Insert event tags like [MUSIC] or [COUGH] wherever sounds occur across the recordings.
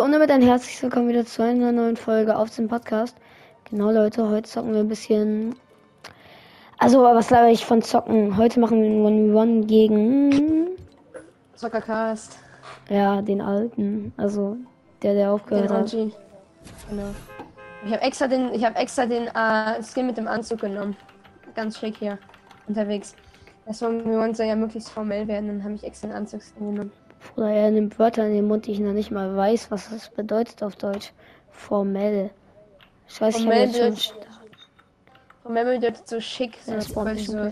Und damit ein herzliches Willkommen wieder zu einer neuen Folge auf dem Podcast. Genau, Leute, heute zocken wir ein bisschen. Also, was laber ich von zocken? Heute machen wir ein 1v1 gegen. Zockercast. Ja, den alten. Also, der, der Den aufgehört hat. OG. Genau. Ich habe extra den, ich habe extra den äh, Skin mit dem Anzug genommen. Ganz schick hier unterwegs. Das wollen wir uns ja möglichst formell werden, dann habe ich extra den Anzug genommen. Oder er nimmt Wörter in den Mund, die ich noch nicht mal weiß, was das bedeutet auf Deutsch. Formell. Ich weiß, ich habe Formell jetzt Formell bedeutet so schick, so, Ja, das so.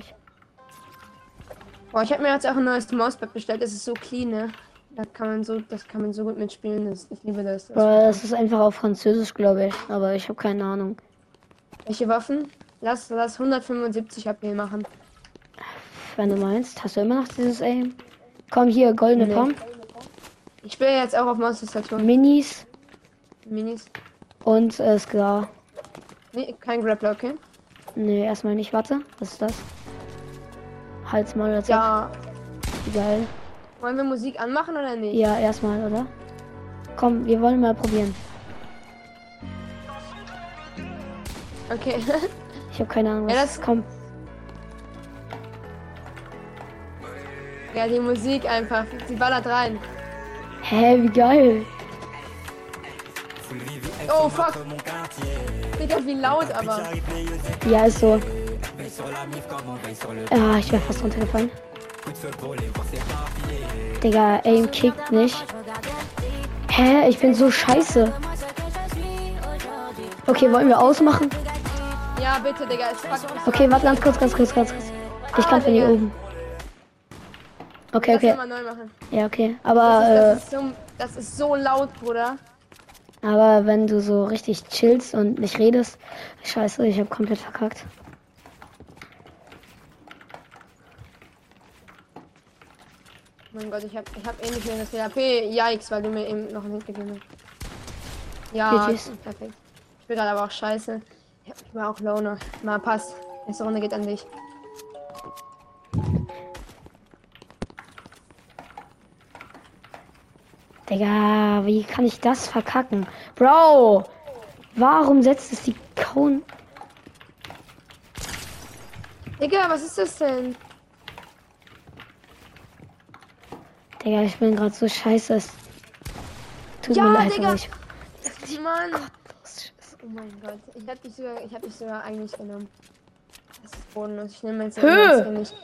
Boah, ich habe mir jetzt auch ein neues Mauspad bestellt. Das ist so clean, ne? Da kann man so, das kann man so gut mitspielen. Das, ich liebe das. Aber das ist einfach auf Französisch, glaube ich. Aber ich habe keine Ahnung. Welche Waffen? Lass, lass 175 HP machen. Wenn du meinst, hast du immer noch dieses Aim? Komm hier, goldene Nee. Pump, Ich spiele jetzt auch auf Maustastatur. Minis Minis. und äh, Scar. Nee, kein Grappler, okay? Nee, erstmal nicht. Warte, was ist das? Halt's mal oder Ja. Geil. Wollen wir Musik anmachen oder nicht? Ja, erstmal, oder? Komm, wir wollen mal probieren. Okay. [LAUGHS] Ich habe keine Ahnung. Was Ja, das- kommt. Ja, die Musik einfach. Sie ballert rein. Hä, wie geil. Oh, fuck. Digga, wie laut aber. Ja, ist so. Ja, ich wäre fast runtergefallen. Digga, Aim kickt nicht. Hä, ich bin so scheiße. Okay, wollen wir ausmachen? Ja, bitte, Digga. Okay, warte ganz kurz, ganz kurz, ganz kurz. Ich Ah, kann von hier oben. Okay, Lass okay. mal neu machen. Ja, okay. Das Aber, ist, äh, das, ist so, das ist so laut, Bruder. aber wenn du so richtig chillst und nicht redest, scheiße, ich habe komplett verkackt. Mein Gott, ich hab, ich hab eh nicht mehr das HP. Yikes, weil du mir eben noch einen Hit gegeben hast. Ja, GG's. perfekt. Ich bin gerade aber auch scheiße. Ich war auch noch. Mal passt. Nächste Runde geht an dich. Digga, wie kann ich das verkacken? Bro! Warum setzt es die Cone? Digga, was ist das denn? Digga, ich bin gerade so scheiße. Es tut Ja, mir leid, Digga. aber ich. Mann. Scheiße. Oh mein Gott. Ich hab dich sogar, ich hab dich sogar eigentlich genommen. Das ist bodenlos. Ich nehme jetzt mein nicht.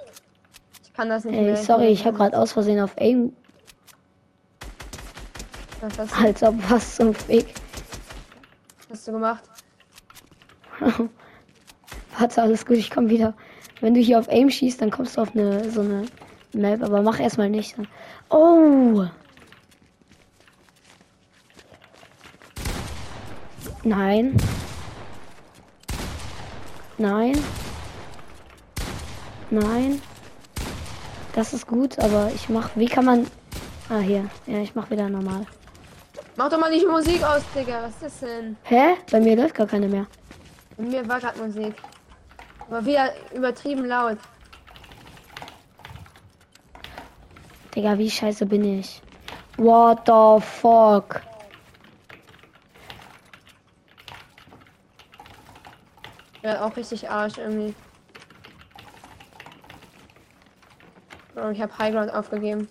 Ich kann das nicht Ey, mehr. sorry, ich habe gerade aus Versehen auf Aim, Was hast, als ob was zum Weg. hast du gemacht? [LAUGHS] Warte, alles gut, ich komme wieder. Wenn du hier auf Aim schießt, dann kommst du auf eine so eine Map, aber mach erstmal nicht. Oh! Nein. Nein. Nein. Das ist gut, aber ich mach. Wie kann man. Ah, hier. Ja, ich mach wieder normal. Mach doch mal die Musik aus, Digga. Was ist das denn? Hä? Bei mir läuft gar keine mehr. Bei mir war gerade Musik. Aber wieder übertrieben laut. Digga, wie scheiße bin ich? What the fuck? Ja, auch richtig Arsch irgendwie. Oh, ich habe Highground aufgegeben.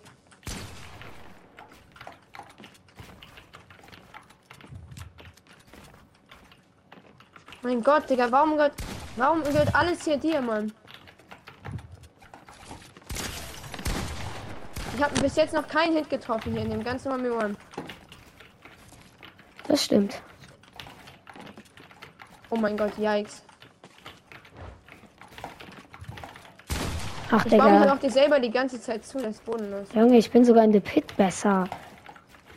Mein Gott, Digga, warum gehört, warum gehört alles hier dir, Mann? Ich habe bis jetzt noch keinen Hit getroffen hier in dem ganzen One. Das stimmt. Oh mein Gott, yikes. Ach, Ich baue mich Digga. auch dir selber die ganze Zeit zu, das ist bodenlos. Junge, ich bin sogar in The Pit besser.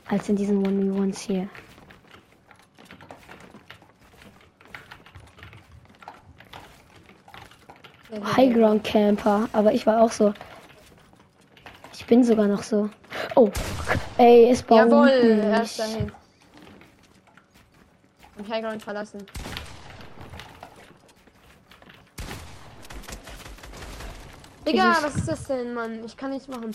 Als in diesen One-v-Ones hier. Highground Camper. Aber ich war auch so. Ich bin sogar noch so. Oh, ey, es baut Jawohl, erster Hit. Und Highground verlassen. Digga, was ist das denn, Mann? Ich kann nichts machen.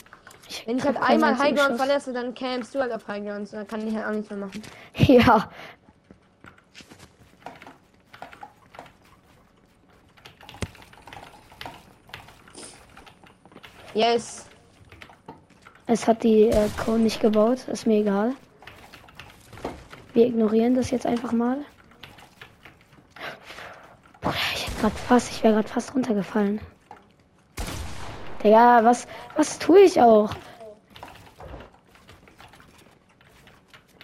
Ich Wenn ich halt einmal Highground verlasse, dann campst du halt auf Highground. Dann kann ich halt auch nichts mehr machen. [LAUGHS] Ja. Yes. Es hat die äh, Cone nicht gebaut, ist mir egal. Wir ignorieren das jetzt einfach mal. Bruder, ich hätte grad fast, ich wäre gerade fast runtergefallen. Digga, was, was tue ich auch?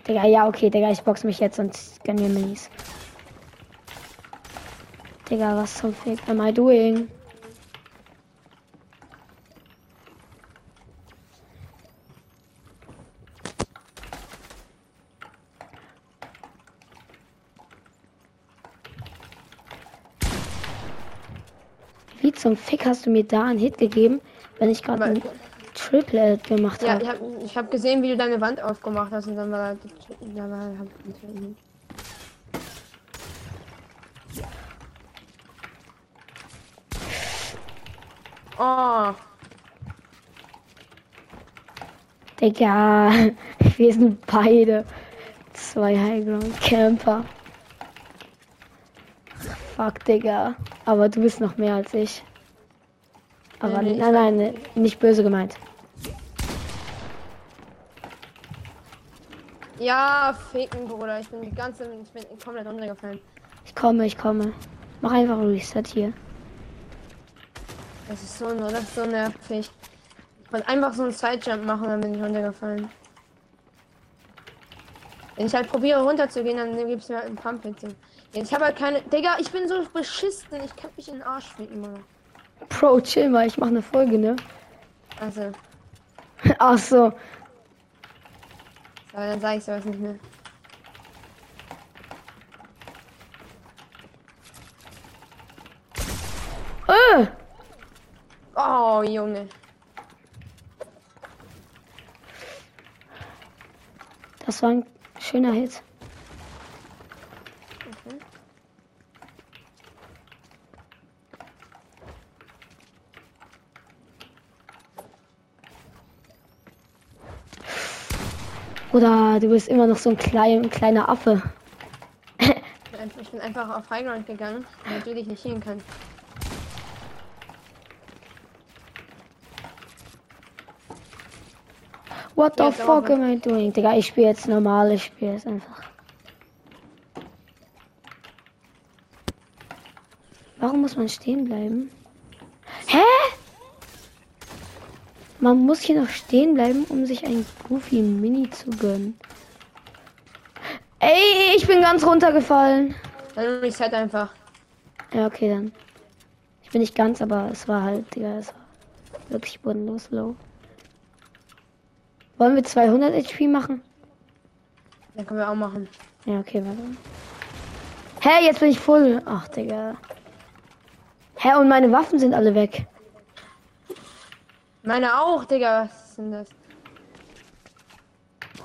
Digga, ja, okay, Digga, ich box mich jetzt und gönn mir Minis. Digga, was zum Fick am I doing? Wie zum Fick hast du mir da einen Hit gegeben, wenn ich gerade Aber- ein Triple gemacht Ja, habe? ich habe hab gesehen, wie du deine Wand aufgemacht hast und dann war da, da war hab, Oh, Digga, [LAUGHS] wir sind beide zwei Highground Camper. Fuck, Digga. Aber du bist noch mehr als ich. Aber Nee, nee, nein, nein, nee, nicht böse gemeint. ja, ficken, Bruder. Ich bin die ganze, ich bin komplett runtergefallen. Ich komme, ich komme. Mach einfach Reset hier. Das ist so, das ist so nervig. Ich wollte einfach so einen Sidejump machen, dann bin ich runtergefallen. Wenn ich halt probiere runterzugehen, dann gibt es mir halt ein Pump-Hitting. Ich habe halt keine. Digga, ich bin so beschissen. Ich kann mich in den Arsch ficken, Mann. Bro, chill mal, ich mach eine Folge, ne? Also, [LAUGHS] Ach so. aber dann sage ich sowas nicht mehr. Äh, Oh, Junge. das war ein schöner Hit. Okay. Oder du bist immer noch so ein klein, kleiner Affe. Ich bin einfach- Ich bin einfach auf Highground gegangen, damit du dich nicht hin kannst. What the fuck am I doing? Digga, ich spiele jetzt normal, ich spiele jetzt einfach. Warum muss man stehen bleiben? Hä? Man muss hier noch stehen bleiben, um sich ein Goofy Mini zu gönnen. Ey, ich bin ganz runtergefallen. Dann reset einfach. Ja, okay, dann. Ich bin nicht ganz, aber es war halt, Digga, es war wirklich bodenlos low. Wollen wir 200 HP machen? Dann können wir auch machen. Ja, okay, warte. Hä, jetzt bin ich voll. Ach, Digga. Hä, und meine Waffen sind alle weg. Meine auch, Digga. Was ist denn das?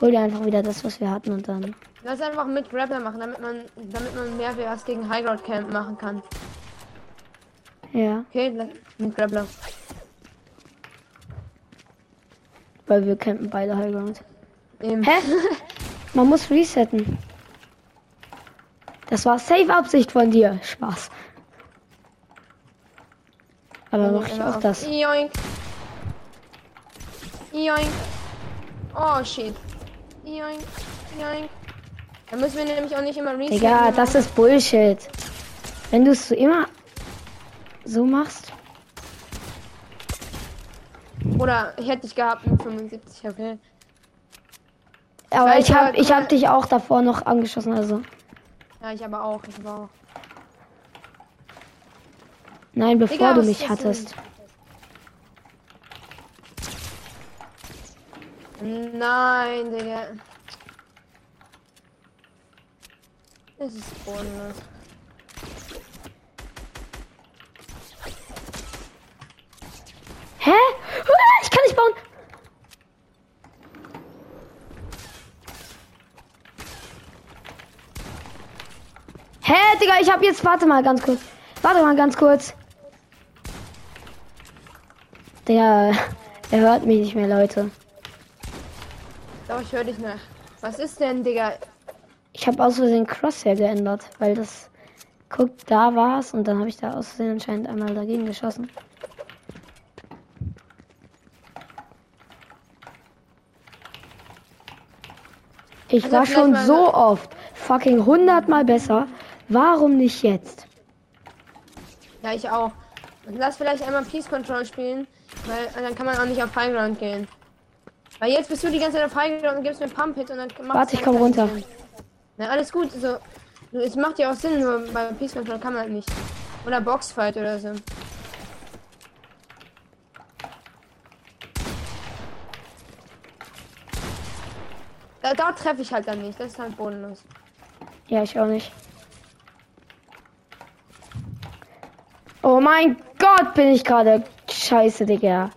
Hol dir einfach wieder das, was wir hatten und dann. Lass einfach mit Grappler machen, damit man, damit man mehr was gegen Highground Camp machen kann. Ja, Okay, mit Grappler. weil wir campen beide Highground. Eben. Hä? [LAUGHS] Man muss resetten. Das war safe Absicht von dir. Spaß. Aber mach ich auch das. Joink. Joink. Oh shit. Joink. Joink. Dann müssen wir nämlich auch nicht immer resetten. Digga, das ist Bullshit. Wenn du es so immer so machst. Oder ich hätte dich gehabt mit 75, okay. Aber Vielleicht ich hab, aber- ich hab dich auch davor noch angeschossen, also. Ja, ich aber auch. Ich aber auch. Nein, bevor Digga, du mich ist das Nein, Digga. Das ist bodenlos. Hä? Ich kann nicht bauen. Hä, Digga, ich hab jetzt. Warte mal ganz kurz. Warte mal ganz kurz. Digga, er hört mich nicht mehr, Leute. Doch, ich höre dich nach. Was ist denn, Digga? Ich habe aus Versehen Crosshair geändert, weil das. Guck, da war's und dann habe ich da aus Versehen anscheinend einmal dagegen geschossen. Ich Also war schon so oft fucking hundertmal besser. Warum nicht jetzt? Ja, ich auch. Und lass vielleicht einmal Peace Control spielen, weil dann kann man auch nicht auf Highground gehen. Weil jetzt bist du die ganze Zeit auf Highground und gibst mir Pump Hit und dann macht Warte, ich komm runter. Na, alles gut. So, es macht ja auch Sinn, nur bei Peace Control kann man halt nicht. Oder Boxfight oder so. Da, da treffe ich halt dann nicht. Das ist halt bodenlos. Ja, ich auch nicht. Oh mein Gott, bin ich gerade scheiße, Digga.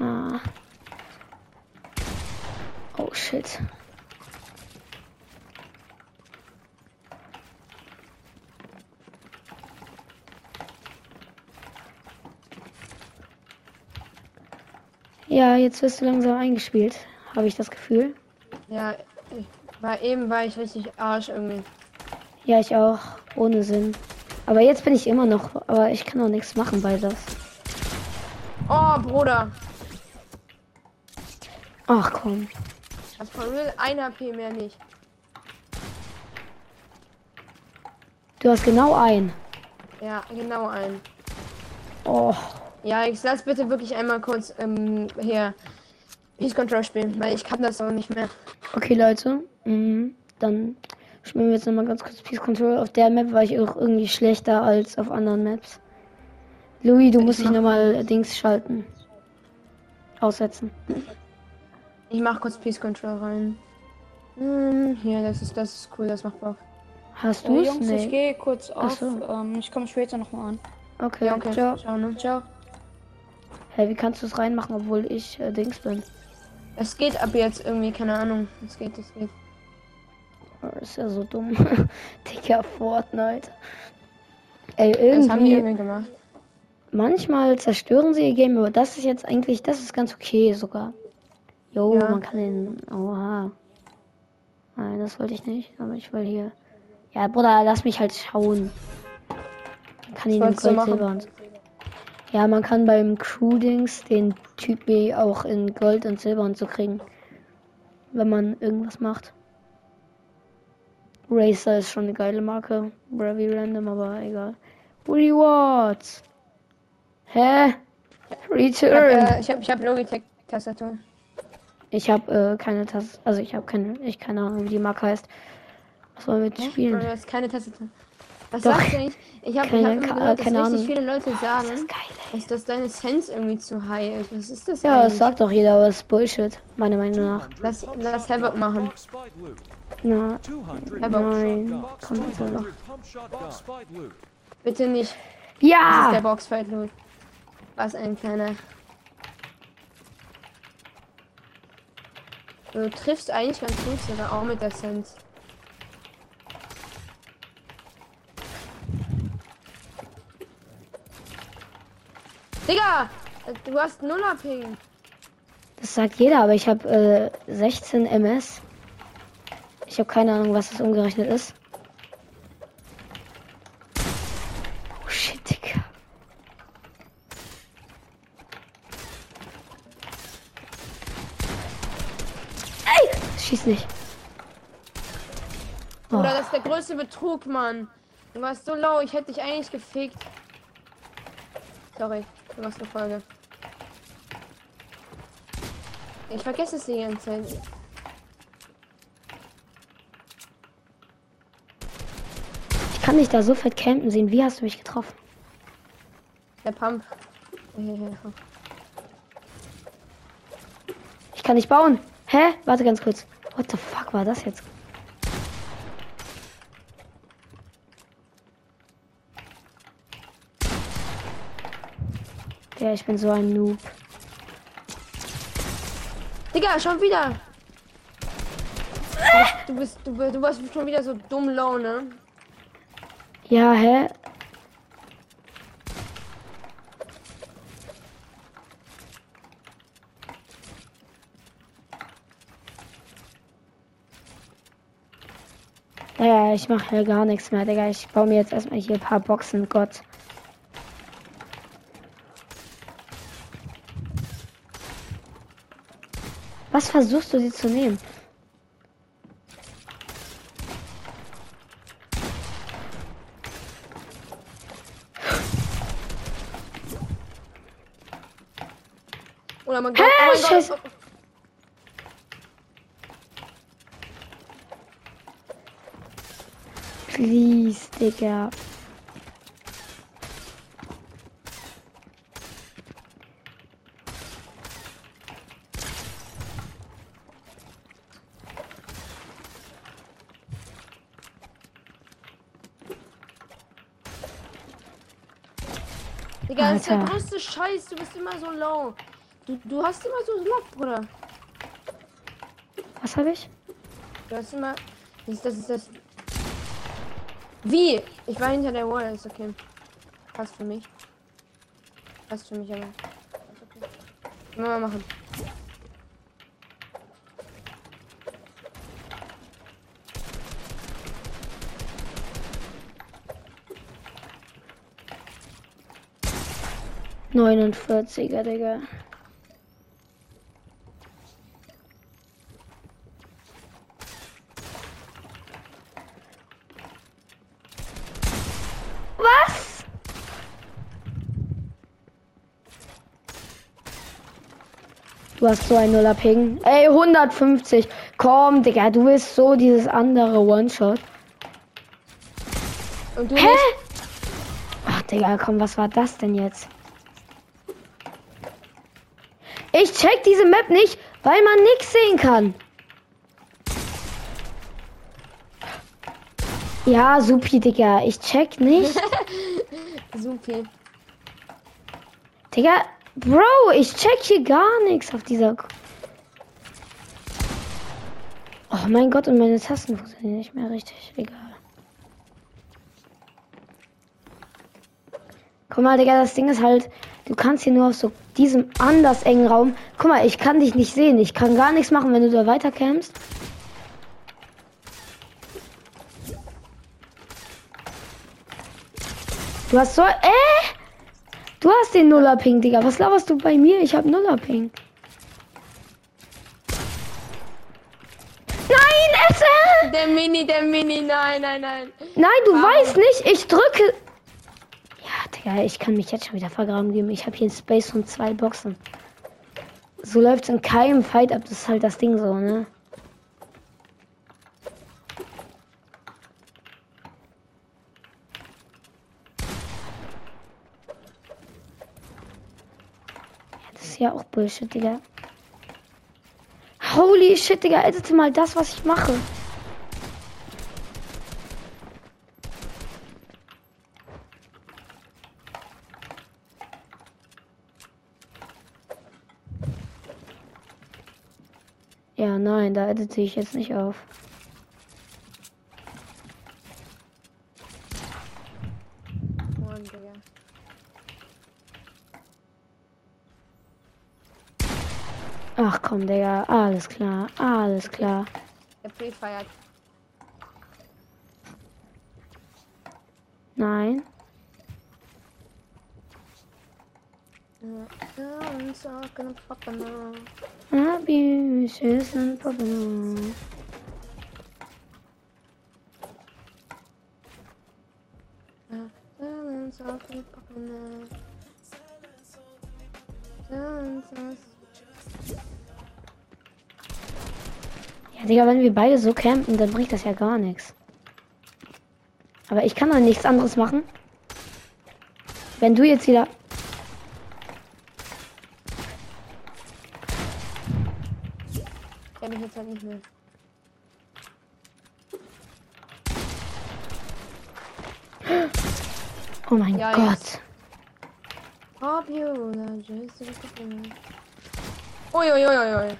Ah. Oh shit. Ja, jetzt wirst du langsam eingespielt, habe ich das Gefühl. Ja, war eben war ich richtig Arsch irgendwie. Ja, ich auch. Ohne Sinn. Aber jetzt bin ich immer noch. Aber ich kann auch nichts machen bei das. Oh, Bruder. Ach komm. Das von real 1 HP mehr nicht. Du hast genau ein. Ja, genau ein. Oh. Ja, ich lass bitte wirklich einmal kurz ähm, hier Peace Control spielen, weil ich kann das auch nicht mehr. Okay, Leute. Mhm. Dann spielen wir jetzt nochmal ganz kurz Peace Control. Auf der Map war ich auch irgendwie schlechter als auf anderen Maps. Louis, du musst dich nochmal Dings schalten. Aussetzen. Ich mach kurz Peace Control rein. Hm, hier, das ist das ist cool, das macht Bock. Hast Äh, du es? Jungs, ich Nee. gehe kurz auf. so. Ähm, ich komme später nochmal an. Okay, Ja, okay. ciao. Ciao, ne? Ciao. Hey, wie kannst du es reinmachen, obwohl ich äh, Dings bin? Es geht ab jetzt irgendwie, keine Ahnung. Es geht, es geht. Oh, das ist ja so dumm. [LAUGHS] Digga, Fortnite. Ey, Das haben die irgendwie. irgendwie gemacht. Manchmal zerstören sie ihr Game, aber das ist jetzt eigentlich, das ist ganz okay sogar. Jo, Ja. man kann den. Oha. Nein, das wollte ich nicht, aber ich will hier. Ja, Bruder, lass mich halt schauen. Man kann ihn du Gold, machen? Silber und. Ja, man kann beim Crew-Dings den Typ auch in Gold und Silber und so kriegen. Wenn man irgendwas macht. Racer ist schon eine geile Marke. Bravy Random, aber egal. Rewards. Hä? Ich hab, Return. äh, ich hab, ich hab Logitech-Tastatur. Ich habe äh, keine Tasse, also ich habe keine, ich keine Ahnung, wie die Marke heißt. Was wollen wir jetzt spielen? das ist keine Tastatur. Was Doch. sagst du eigentlich? Ich habe Keine- hab immer ka- gehört, dass richtig Ahnung. viele Leute sagen, Das geil, ey. dass, dass deine Sense irgendwie zu high ist. Was ist das Ja, das eigentlich? sagt doch jeder, aber das ist Bullshit, meiner Meinung nach. Lass, lass Havoc machen. Na, Havoc. nein, komm bitte noch. Bitte nicht. Das ist der Ja! Boxfight Loot. Was ein kleiner. Du triffst eigentlich ganz gut sogar auch mit der Sense. Digga! Du hast nuller Ping. Das sagt jeder, aber ich habe äh, 16 MS. Ich habe keine Ahnung, was das umgerechnet ist. Oh shit, Digga. Ey! Schieß nicht. Oh. Oder das ist der größte Betrug, Mann. Du warst so low, ich hätte dich eigentlich gefickt. Sorry, du machst eine Folge. Ich vergesse es die ganze Zeit. Ich kann dich da so fett campen sehen. Wie hast du mich getroffen? Der Pump. Ich kann nicht bauen. Hä? Warte ganz kurz. What the fuck war das jetzt? Ja, ich bin so ein Noob. Digga, schon wieder. du bist, du, du warst schon wieder so dumm low, ne? Ja, hä? Ja, ich mache hier gar nichts mehr, Digga. Ich baue mir jetzt erstmal hier ein paar Boxen, Gott. Was versuchst du sie zu nehmen? Oder man Hä, oh mein Scheiße. Gott. Please, Digga. Der Alter. größte Scheiß. Du bist immer so low. Du, du hast immer so Lock, Bruder. Was habe ich? Du hast immer. Das ist das. Ist das. Wie? Ich war hinter der Wall, ist okay. Passt für mich. Passt für mich aber. Okay. Können wir mal machen. Neunundvierziger, Digga. Was? Du hast so ein Nuller Ping. Ey, 150. Komm, Digga, du bist so dieses andere One-Shot. Und du Hä? Ach, Digga, komm, was war das denn jetzt? Ich check diese Map nicht, weil man nichts sehen kann. Ja, supi, Digga. Ich check nicht. [LAUGHS] Supi. Digga, Bro, ich check hier gar nichts auf dieser. Oh mein Gott, und meine Tasten funktionieren nicht mehr richtig. Egal. Guck mal, Digga, das Ding ist halt, du kannst hier nur auf so diesem anders engen Raum. Guck mal, ich kann dich nicht sehen. Ich kann gar nichts machen, wenn du da weiterkämpfst. Du hast so. Äh! Du hast den Nuller-Ping, Digga. Was laberst du bei mir? Ich hab Nuller-Ping. Nein, Essen! Der Mini, der Mini, nein, nein, nein. Nein, du Warum? weißt nicht. Ich drücke. Ja, ich kann mich jetzt schon wieder vergraben geben. Ich habe hier in Space und zwei Boxen. So läuft's in keinem Fight ab. Das ist halt das Ding so, ne? Ja, Das ist ja auch Bullshit, Digga. Holy shit, Digga, edite mal das, was ich mache. Nein, da edite ich jetzt nicht auf. Ach komm, Digga, alles klar, alles klar. Der Pre-feiert. Nein. Someone's talking fucking now. Someone's talking- Ja, Digga, wenn wir beide so campen, dann bringt das ja gar nichts. Aber ich kann doch nichts anderes machen. Wenn du jetzt wieder. Jetzt halt nicht mehr. Oh mein Ja, Gott. jetzt. Hope you that just a couple. Ui, ui, ui, ui, ui.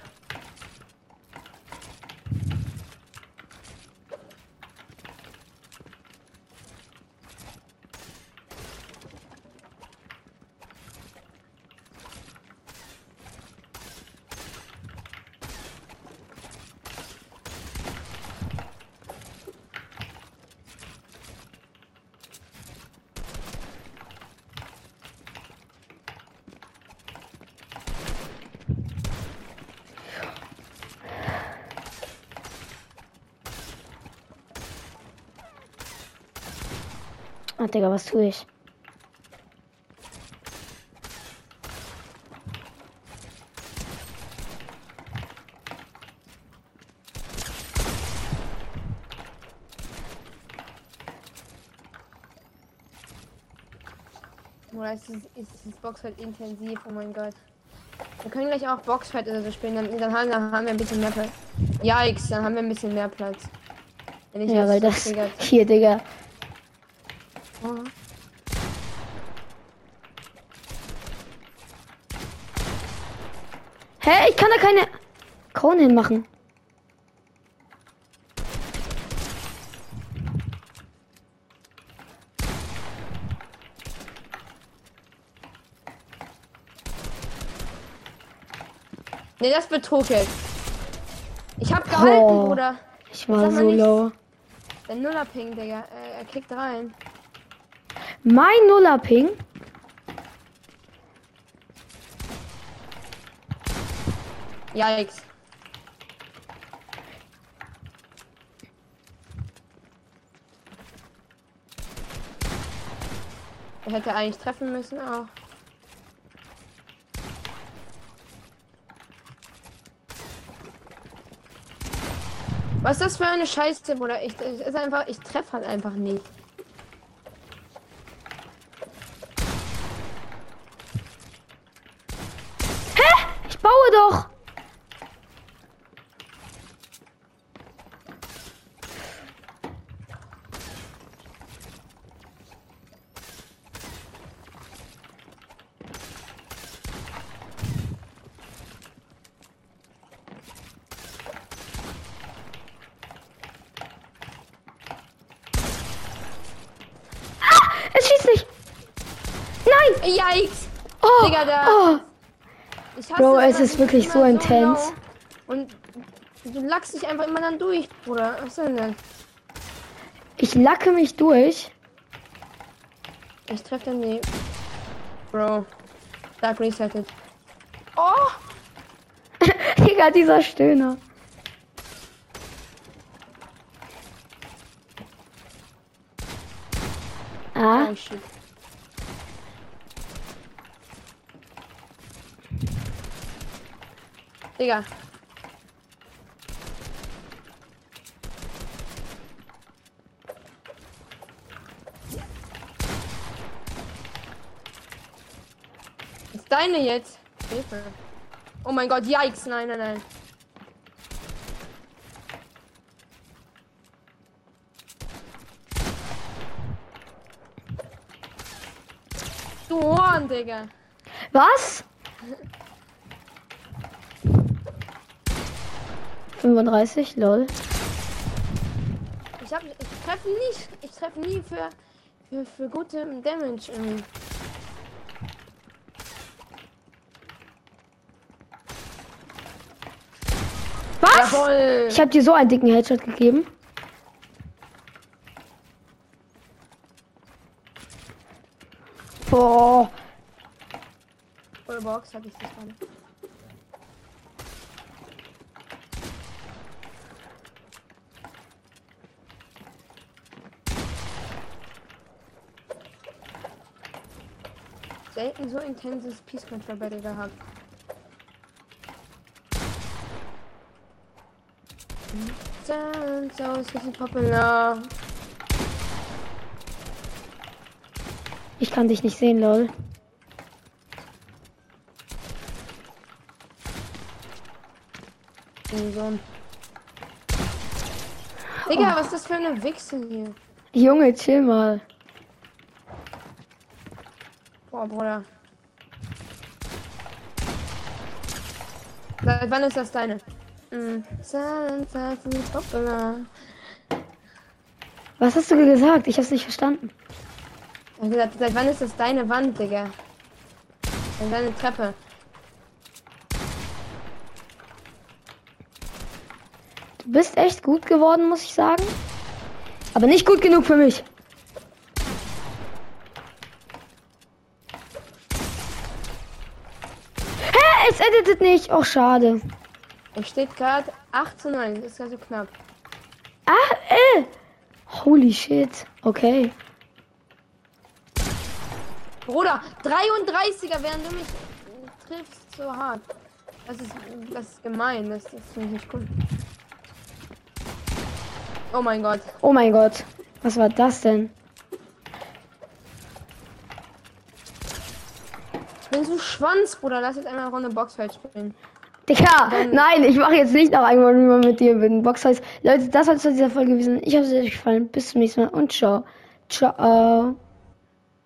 Ah, Digga, was tue ich? Oder ist das Boxfight intensiv? Oh mein Gott. Wir können gleich auch Boxfight oder so spielen, dann, dann, haben, dann haben wir ein bisschen mehr Platz. Yikes, dann haben wir ein bisschen mehr Platz. Wenn ich Ja, weil das triggert. [LAUGHS] hier, Digga. Oh. Hä, ich kann da keine Krone hinmachen. Ne, das Betrug jetzt. Ich hab gehalten, Oh. Bruder. Ich war so nichts. low. Der Nuller-Ping, Digga. Er, er kickt rein. Mein Nuller-Ping? Yikes. Er hätte eigentlich treffen müssen auch. Was ist das für eine Scheiße, Bruder? Ich, ich, ist einfach, ich treffe halt einfach nicht. Ich baue doch. Ah, es schießt nicht. Nein. Yikes! Oh, Digga, da- oh. Ich hasse Bro, es ist ich wirklich so intens. low Und du lachst dich einfach immer dann durch, Bruder. Was denn denn? Ich lacke mich durch. Ich treffe dann die. Bro. Dark resettet. Oh! [LAUGHS] Digga, dieser Stöhner. Ah, Oh shit. Digga. Ist deine jetzt? Hilfe. Oh mein Gott, yikes, nein, nein, nein. Du Horn, Digga. was? 35, lol. Ich hab, ich treffe nicht, ich treffe nie für, für, für gute Damage. irgendwie. Was? Jawohl. Ich habe dir so einen dicken Headshot gegeben. Boah. Vollbox hatte ich das gerade. Selten so intenses Peace Control Battle gehabt. So ist richtig popular. Ich kann dich nicht sehen, lol. So. Digga, was ist das für eine Wichse hier? Junge, chill mal. Boah, Bruder. Seit wann ist das deine? Popular. Was hast du gesagt? Ich hab's nicht verstanden. Gesagt, seit wann ist das deine Wand, Digga? Und deine Treppe. Du bist echt gut geworden, muss ich sagen. Aber nicht gut genug für mich. Editet nicht. Oh, schade. Es steht gerade 8 zu 9. Das ist also knapp. Ah, äh. Holy shit. Okay. Bruder, 33er, während du mich triffst so hart. Das ist, das ist gemein, das, das finde ich nicht cool. Oh mein Gott. Oh mein Gott. Was war das denn? Bin so Schwanz, Bruder. Lass jetzt einmal eine Runde Boxfeld spielen. Digga, nein, ich mache jetzt nicht noch einmal rüber mit dir mit Boxhaus. Leute, das soll es zu dieser Folge gewesen. Ich hoffe, es hat euch gefallen. Bis zum nächsten Mal und ciao. Ciao.